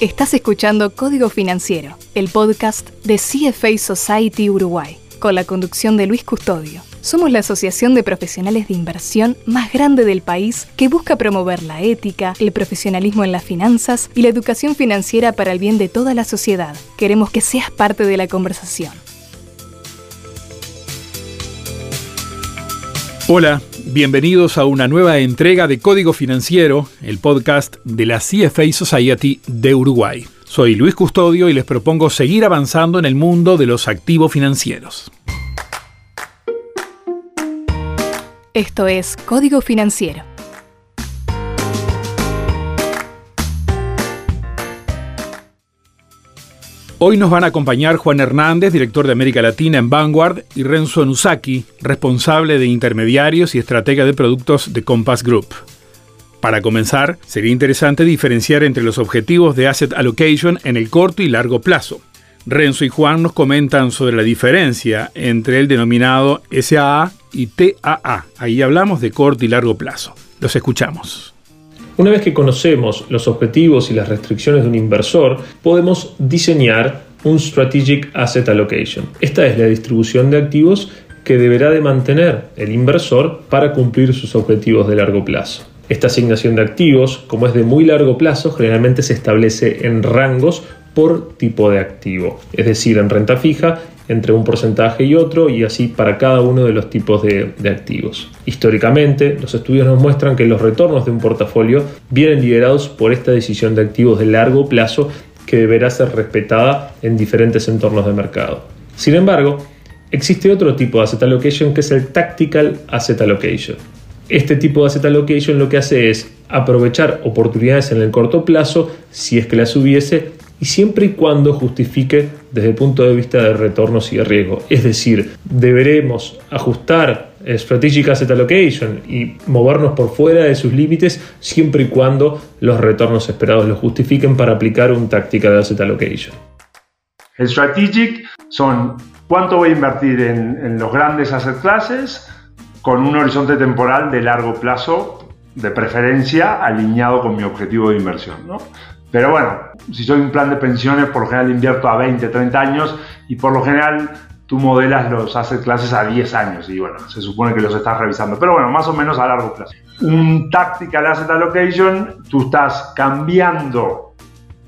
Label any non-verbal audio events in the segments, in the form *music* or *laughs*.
Estás escuchando Código Financiero, el podcast de CFA Society Uruguay, con la conducción de Luis Custodio. Somos la asociación de profesionales de inversión más grande del país que busca promover la ética, el profesionalismo en las finanzas y la educación financiera para el bien de toda la sociedad. Queremos que seas parte de la conversación. Hola, bienvenidos a una nueva entrega de Código Financiero, el podcast de la CFA Society de Uruguay. Soy Luis Custodio y les propongo seguir avanzando en el mundo de los activos financieros. Esto es Código Financiero Hoy nos van a acompañar Juan Hernández, director de América Latina en Vanguard, y Renzo Nusaki, responsable de intermediarios y estratega de productos de Compass Group. Para comenzar, sería interesante diferenciar entre los objetivos de asset allocation en el corto y largo plazo. Renzo y Juan nos comentan sobre la diferencia entre el denominado SAA y TAA. Ahí hablamos de corto y largo plazo. Los escuchamos. Una vez que conocemos los objetivos y las restricciones de un inversor, podemos diseñar un Strategic Asset Allocation. Esta es la distribución de activos que deberá de mantener el inversor para cumplir sus objetivos de largo plazo. Esta asignación de activos, como es de muy largo plazo, generalmente se establece en rangos por tipo de activo, es decir, en renta fija entre un porcentaje y otro y así para cada uno de los tipos de, activos. Históricamente, los estudios nos muestran que los retornos de un portafolio vienen liderados por esta decisión de activos de largo plazo que deberá ser respetada en diferentes entornos de mercado. Sin embargo, existe otro tipo de asset allocation que es el tactical asset allocation. Este tipo de asset allocation lo que hace es aprovechar oportunidades en el corto plazo si es que las hubiese y siempre y cuando justifique desde el punto de vista de retornos y de riesgo. Es decir, deberemos ajustar Strategic Asset Allocation y movernos por fuera de sus límites siempre y cuando los retornos esperados lo justifiquen para aplicar un Tactical Asset Allocation. El Strategic son cuánto voy a invertir en, en los grandes asset classes con un horizonte temporal de largo plazo, de preferencia alineado con mi objetivo de inversión. ¿no? Pero bueno, si soy un plan de pensiones, por lo general invierto a 20, 30 años y por lo general tú modelas los asset clases a 10 años y bueno, se supone que los estás revisando. Pero bueno, más o menos a largo plazo. Un tactical asset allocation, tú estás cambiando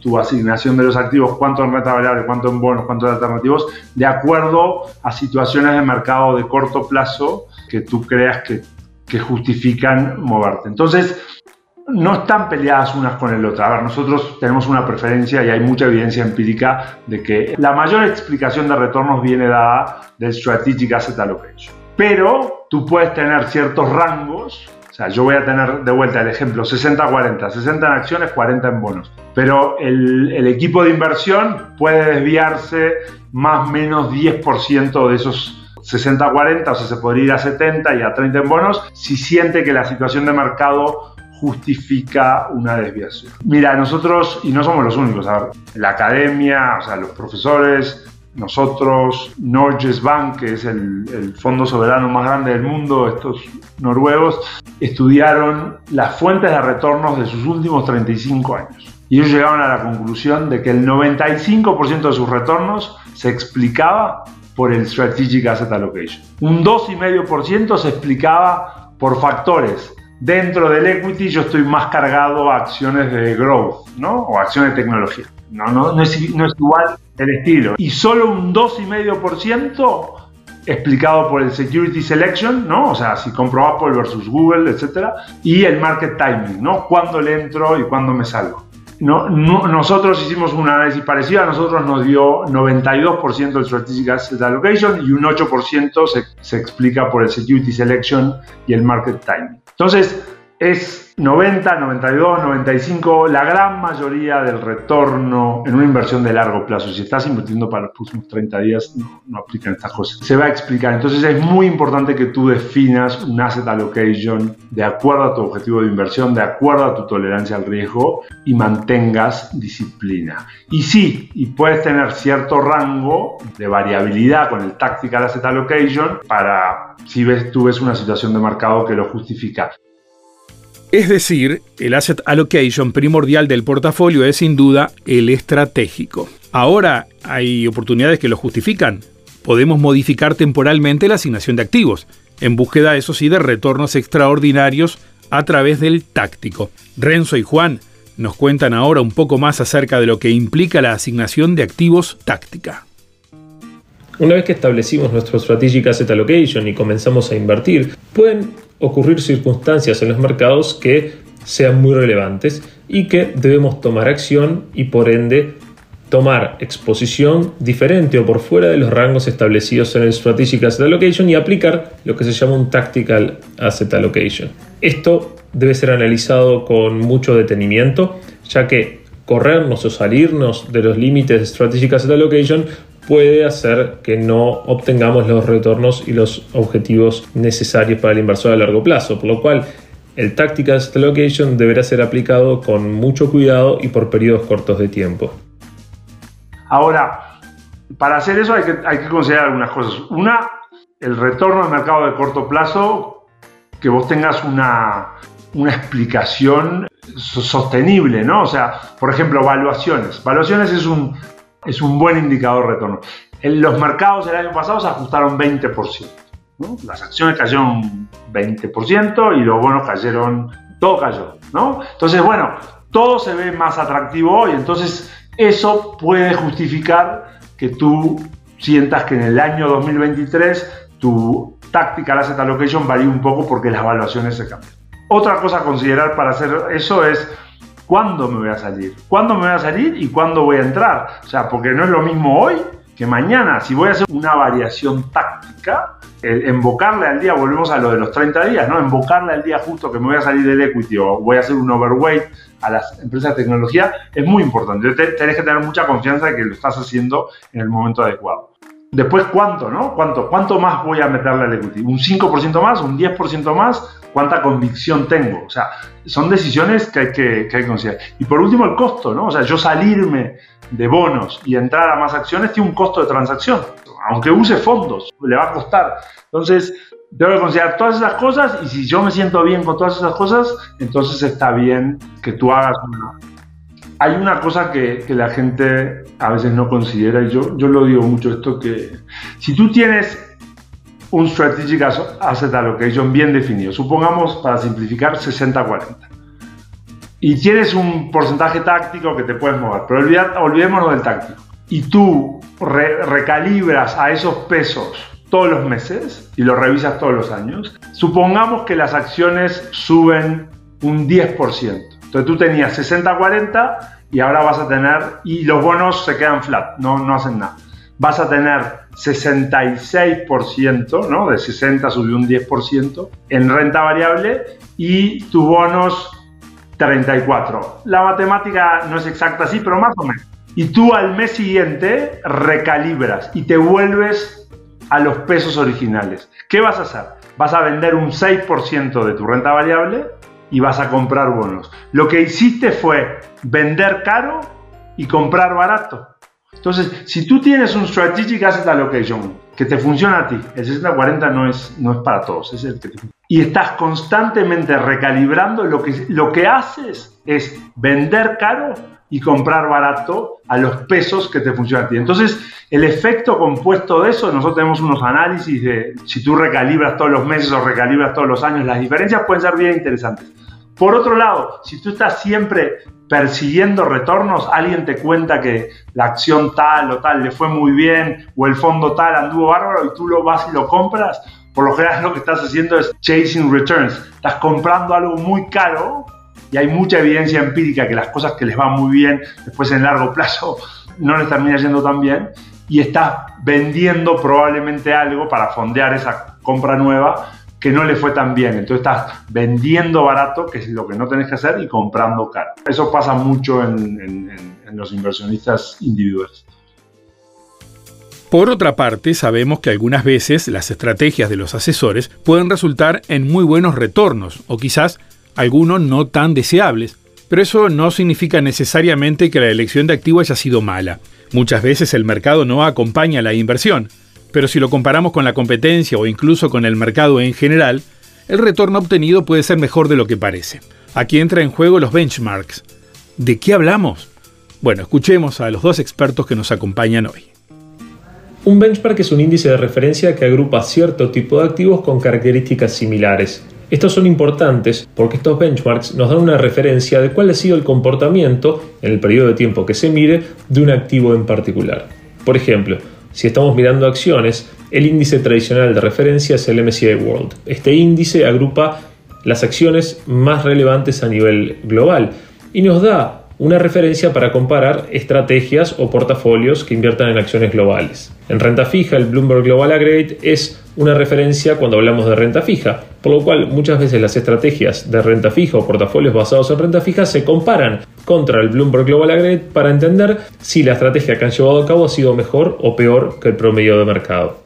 tu asignación de los activos, cuánto en renta variable, cuánto en bonos, cuánto en alternativos, de acuerdo a situaciones de mercado de corto plazo que tú creas que justifican moverte. Entonces, no están peleadas unas con el otro. A ver, nosotros tenemos una preferencia y hay mucha evidencia empírica de que la mayor explicación de retornos viene dada del Strategic Asset Allocation. Pero tú puedes tener ciertos rangos, o sea, yo voy a tener de vuelta el ejemplo 60-40, 60 en acciones, 40 en bonos. Pero el, equipo de inversión puede desviarse más o menos 10% de esos 60-40, o sea, se podría ir a 70 y a 30 en bonos si siente que la situación de mercado justifica una desviación. Mira, nosotros, y no somos los únicos, la academia, los profesores, nosotros, Norges Bank, que es el, fondo soberano más grande del mundo, estos noruegos, estudiaron las fuentes de retornos de sus últimos 35 años. Y ellos llegaron a la conclusión de que el 95% de sus retornos se explicaba por el Strategic Asset Allocation. Un 2,5% se explicaba por factores Dentro del equity yo estoy más cargado a acciones de growth, ¿no? O acciones de tecnología. No, no, no, es, no es igual el estilo. Y solo un 2,5% explicado por el Security Selection, ¿no? O sea, si compro Apple versus Google, etcétera, y el Market Timing, ¿no? Cuándo le entro y cuándo me salgo. No, nosotros hicimos un análisis parecido, a nosotros nos dio 92% del Strategic Asset Allocation y un 8% se, se explica por el Security Selection y el Market Timing. Entonces, es 90, 92, 95, la gran mayoría del retorno en una inversión de largo plazo. Si estás invirtiendo para los próximos 30 días, no, no, aplican estas cosas. Se va a explicar. Entonces es muy importante que tú definas un asset allocation de acuerdo a tu objetivo de inversión, de acuerdo a tu tolerancia al riesgo y mantengas disciplina. Y sí, y puedes tener cierto rango de variabilidad con el tactical asset allocation para si ves, tú ves una situación de mercado que lo justifica. Es decir, el asset allocation primordial del portafolio es sin duda el estratégico. Ahora hay oportunidades que lo justifican. Podemos modificar temporalmente la asignación de activos, en búsqueda, eso sí, de retornos extraordinarios a través del táctico. Renzo y Juan nos cuentan ahora un poco más acerca de lo que implica la asignación de activos táctica. Una vez que establecimos nuestro Strategic Asset Allocation y comenzamos a invertir, pueden ocurrir circunstancias en los mercados que sean muy relevantes y que debemos tomar acción y por ende tomar exposición diferente o por fuera de los rangos establecidos en el Strategic Asset Allocation y aplicar lo que se llama un Tactical Asset Allocation. Esto debe ser analizado con mucho detenimiento, ya que corrernos o salirnos de los límites de Strategic Asset Allocation puede hacer que no obtengamos los retornos y los objetivos necesarios para el inversor a largo plazo, por lo cual el Tactical Asset Allocation deberá ser aplicado con mucho cuidado y por periodos cortos de tiempo. Ahora, para hacer eso hay que, hay que considerar algunas cosas. Una, el retorno al mercado de corto plazo, que vos tengas una, una explicación sostenible, ¿no? O sea, por ejemplo, valuaciones. Valuaciones es un, es un buen indicador de retorno. En los mercados el año pasado se ajustaron 20%. Las acciones cayeron 20% y los bonos cayeron, todo cayó. ¿no? Entonces, bueno, todo se ve más atractivo hoy. Entonces, eso puede justificar que tú sientas que en el año 2023 tu táctica, asset allocation varía un poco porque las evaluaciones se cambian. Otra cosa a considerar para hacer eso es cuándo me voy a salir, cuándo me voy a salir y cuándo voy a entrar. O sea, porque no es lo mismo hoy que mañana. Si voy a hacer una variación táctica, el invocarle al día, volvemos a lo de los 30 días, ¿no? Invocarle al día justo que me voy a salir del equity o voy a hacer un overweight a las empresas de tecnología es muy importante. Tenés que tener mucha confianza de que lo estás haciendo en el momento adecuado. Después, ¿cuánto, no? ¿Cuánto, cuánto más voy a meterle al equity? ¿Un 5% más? ¿Un 10% más? Cuánta convicción tengo. O sea, son decisiones que hay que, que, considerar. Y por último, el costo, ¿no? O sea, yo salirme de bonos y entrar a más acciones tiene un costo de transacción. Aunque use fondos, le va a costar. Entonces, tengo que considerar todas esas cosas y si yo me siento bien con todas esas cosas, entonces está bien que tú hagas una. Hay una cosa que, que la gente a veces no considera y yo, yo lo digo mucho esto, que si tú tienes un Strategic Asset Allocation bien definido. Supongamos, para simplificar, 60-40. Y tienes un porcentaje táctico que te puedes mover, pero olvidémonos del táctico. Y tú recalibras a esos pesos todos los meses y los revisas todos los años. Supongamos que las acciones suben un 10%. Entonces tú tenías 60-40 y ahora vas a tener, y los bonos se quedan flat, no, no hacen nada vas a tener 66%, ¿no? De 60 subió un 10% en renta variable y tus bonos 34. La matemática no es exacta así, pero más o menos. Y tú al mes siguiente recalibras y te vuelves a los pesos originales. ¿Qué vas a hacer? Vas a vender un 6% de tu renta variable y vas a comprar bonos. Lo que hiciste fue vender caro y comprar barato. Entonces, si tú tienes un Strategic Asset Allocation que te funciona a ti, el 60-40 no es, no es para todos, es el que te Y estás constantemente recalibrando, lo que, lo que haces es vender caro y comprar barato a los pesos que te funcionan a ti. Entonces, el efecto compuesto de eso, nosotros tenemos unos análisis de si tú recalibras todos los meses o recalibras todos los años, las diferencias pueden ser bien interesantes. Por otro lado, si tú estás siempre persiguiendo retornos, alguien te cuenta que la acción tal o tal le fue muy bien o el fondo tal anduvo bárbaro y tú lo vas y lo compras, por lo general lo que estás haciendo es chasing returns. Estás comprando algo muy caro y hay mucha evidencia empírica que las cosas que les van muy bien después en largo plazo no les termina yendo tan bien y estás vendiendo probablemente algo para fondear esa compra nueva que no le fue tan bien. Entonces estás vendiendo barato, que es lo que no tenés que hacer, y comprando caro. Eso pasa mucho en, los inversionistas individuales. Por otra parte, sabemos que algunas veces las estrategias de los asesores pueden resultar en muy buenos retornos, o quizás algunos no tan deseables, pero eso no significa necesariamente que la elección de activo haya sido mala. Muchas veces el mercado no acompaña la inversión, pero si lo comparamos con la competencia o incluso con el mercado en general, el retorno obtenido puede ser mejor de lo que parece. Aquí entra en juego los benchmarks. ¿De qué hablamos? Bueno, escuchemos a los dos expertos que nos acompañan hoy. Un benchmark es un índice de referencia que agrupa cierto tipo de activos con características similares. Estos son importantes porque estos benchmarks nos dan una referencia de cuál ha sido el comportamiento en el periodo de tiempo que se mide de un activo en particular. Por ejemplo, si estamos mirando acciones, el índice tradicional de referencia es el MSCI World. Este índice agrupa las acciones más relevantes a nivel global y nos da una referencia para comparar estrategias o portafolios que inviertan en acciones globales. En renta fija, el Bloomberg Global Aggregate es una referencia cuando hablamos de renta fija, por lo cual muchas veces las estrategias de renta fija o portafolios basados en renta fija se comparan contra el Bloomberg Global Aggregate para entender si la estrategia que han llevado a cabo ha sido mejor o peor que el promedio de mercado.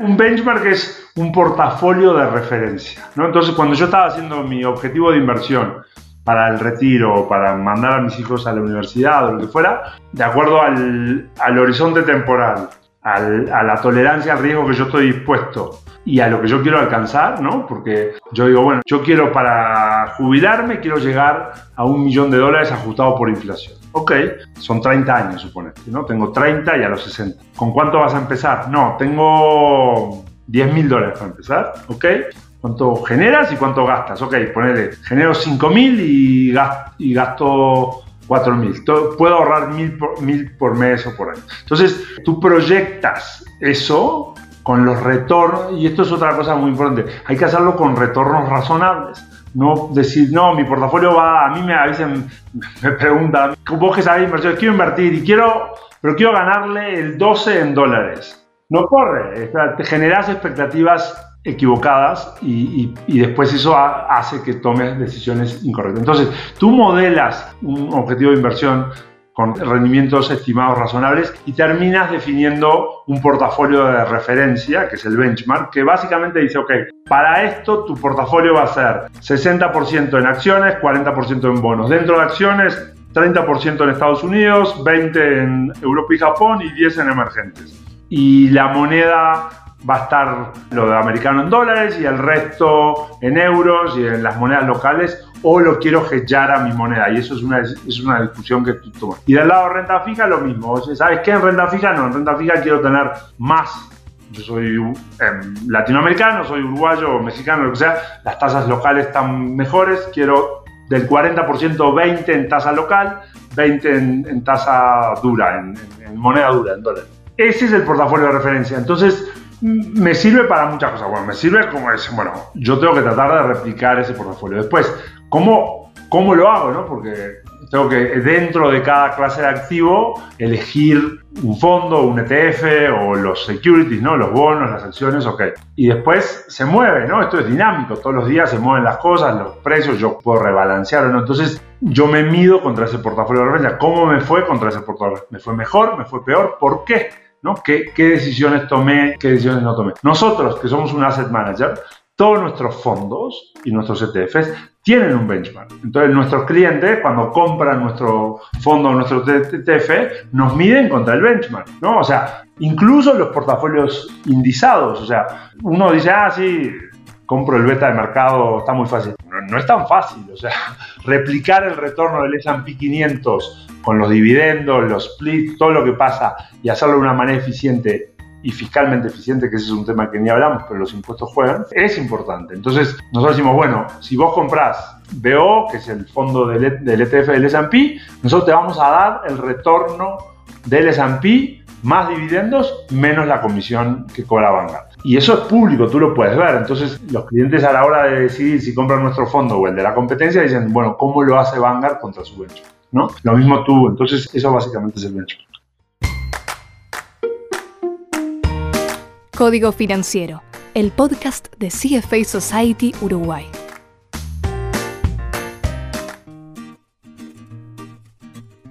Un benchmark es un portafolio de referencia. ¿no? Entonces, cuando yo estaba haciendo mi objetivo de inversión, para el retiro o para mandar a mis hijos a la universidad o lo que fuera, de acuerdo al, horizonte temporal, a la tolerancia al riesgo que yo estoy dispuesto y a lo que yo quiero alcanzar, ¿no? Porque yo digo, bueno, yo quiero para jubilarme, quiero llegar a un millón de dólares ajustado por inflación. Ok, son 30 años, suponete, ¿no? Tengo 30 y a los 60. ¿Con cuánto vas a empezar? No, tengo 10 mil dólares para empezar, ¿ok? cuánto generas y cuánto gastas. Ok, ponele, genero 5.000 y, gasto, y gasto 4.000. Puedo ahorrar 1.000 por, por mes o por año. Entonces, tú proyectas eso con los retornos, y esto es otra cosa muy importante, hay que hacerlo con retornos razonables. No decir, no, mi portafolio va, a mí me avisen, me preguntan, vos que sabés inversión, quiero invertir y quiero, pero quiero ganarle el 12 en dólares. No corre, te generas expectativas equivocadas y, después eso hace que tomes decisiones incorrectas. Entonces, tú modelas un objetivo de inversión con rendimientos estimados razonables y terminas definiendo un portafolio de referencia, que es el benchmark, que básicamente dice, ok, para esto tu portafolio va a ser 60% en acciones, 40% en bonos. Dentro de acciones, 30% en Estados Unidos, 20% en Europa y Japón y 10% en emergentes. Y la moneda va a estar lo americano en dólares y el resto en euros y en las monedas locales o lo quiero hedgear a mi moneda y eso es una, es una discusión que tú tomas. Y del lado de renta fija lo mismo, ¿sabes qué? En renta fija no, en renta fija quiero tener más. Yo soy em, latinoamericano, soy uruguayo o mexicano, lo que sea, las tasas locales están mejores, quiero del 40% 20 en tasa local, 20 en, tasa dura, en, en moneda dura, en dólares. Ese es el portafolio de referencia. Entonces, me sirve para muchas cosas. Bueno, me sirve como es, bueno, yo tengo que tratar de replicar ese portafolio. Después, ¿cómo, cómo lo hago? No? Porque tengo que, dentro de cada clase de activo, elegir un fondo, un ETF o los securities, ¿no? Los bonos, las acciones, ok. Y después se mueve, ¿no? Esto es dinámico. Todos los días se mueven las cosas, los precios, yo puedo rebalancear o no. Entonces, yo me mido contra ese portafolio de referencia. ¿Cómo me fue contra ese portafolio? ¿Me fue mejor? ¿Me fue peor? ¿Por qué? ¿No? ¿Qué, decisiones tomé, qué decisiones no tomé? Nosotros, que somos un asset manager, todos nuestros fondos y nuestros ETFs tienen un benchmark. Entonces, nuestros clientes, cuando compran nuestro fondo o nuestro ETF, nos miden contra el benchmark, ¿no? O sea, incluso los portafolios indizados. O sea, uno dice, ah, sí, compro el beta de mercado, está muy fácil. No, es tan fácil. O sea, *laughs* replicar el retorno del S&P 500 con los dividendos, los splits, todo lo que pasa y hacerlo de una manera eficiente y fiscalmente eficiente, que ese es un tema que ni hablamos, pero los impuestos juegan, es importante. Entonces, nosotros decimos, bueno, si vos comprás BO, que es el fondo del, ETF del S&P, nosotros te vamos a dar el retorno del S&P más dividendos menos la comisión que cobra Vanguard. Y eso es público, tú lo puedes ver. Entonces, los clientes a la hora de decidir si compran nuestro fondo o el de la competencia dicen, bueno, ¿cómo lo hace Vanguard contra su benchmark? ¿no? Lo mismo tú, entonces eso básicamente es el benchmark. Código Financiero, el podcast de CFA Society Uruguay.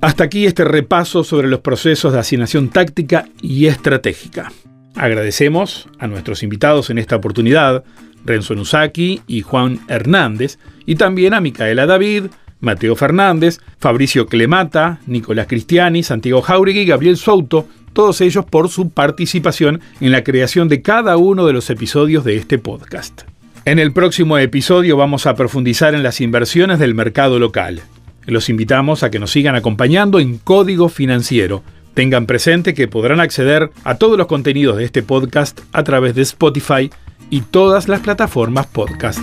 Hasta aquí este repaso sobre los procesos de asignación táctica y estratégica. Agradecemos a nuestros invitados en esta oportunidad, Renzo Nusaki y Juan Hernández, y también a Micaela David, Mateo Fernández, Fabricio Clemata, Nicolás Cristiani, Santiago Jauregui y Gabriel Souto, todos ellos por su participación en la creación de cada uno de los episodios de este podcast. En el próximo episodio vamos a profundizar en las inversiones del mercado local. Los invitamos a que nos sigan acompañando en Código Financiero. Tengan presente que podrán acceder a todos los contenidos de este podcast a través de Spotify y todas las plataformas podcast.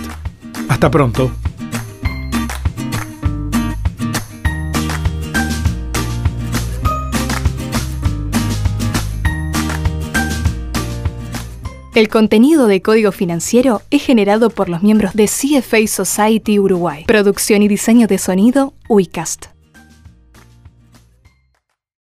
Hasta pronto. El contenido de Código Financiero es generado por los miembros de CFA Society Uruguay. Producción y diseño de sonido, UICAST.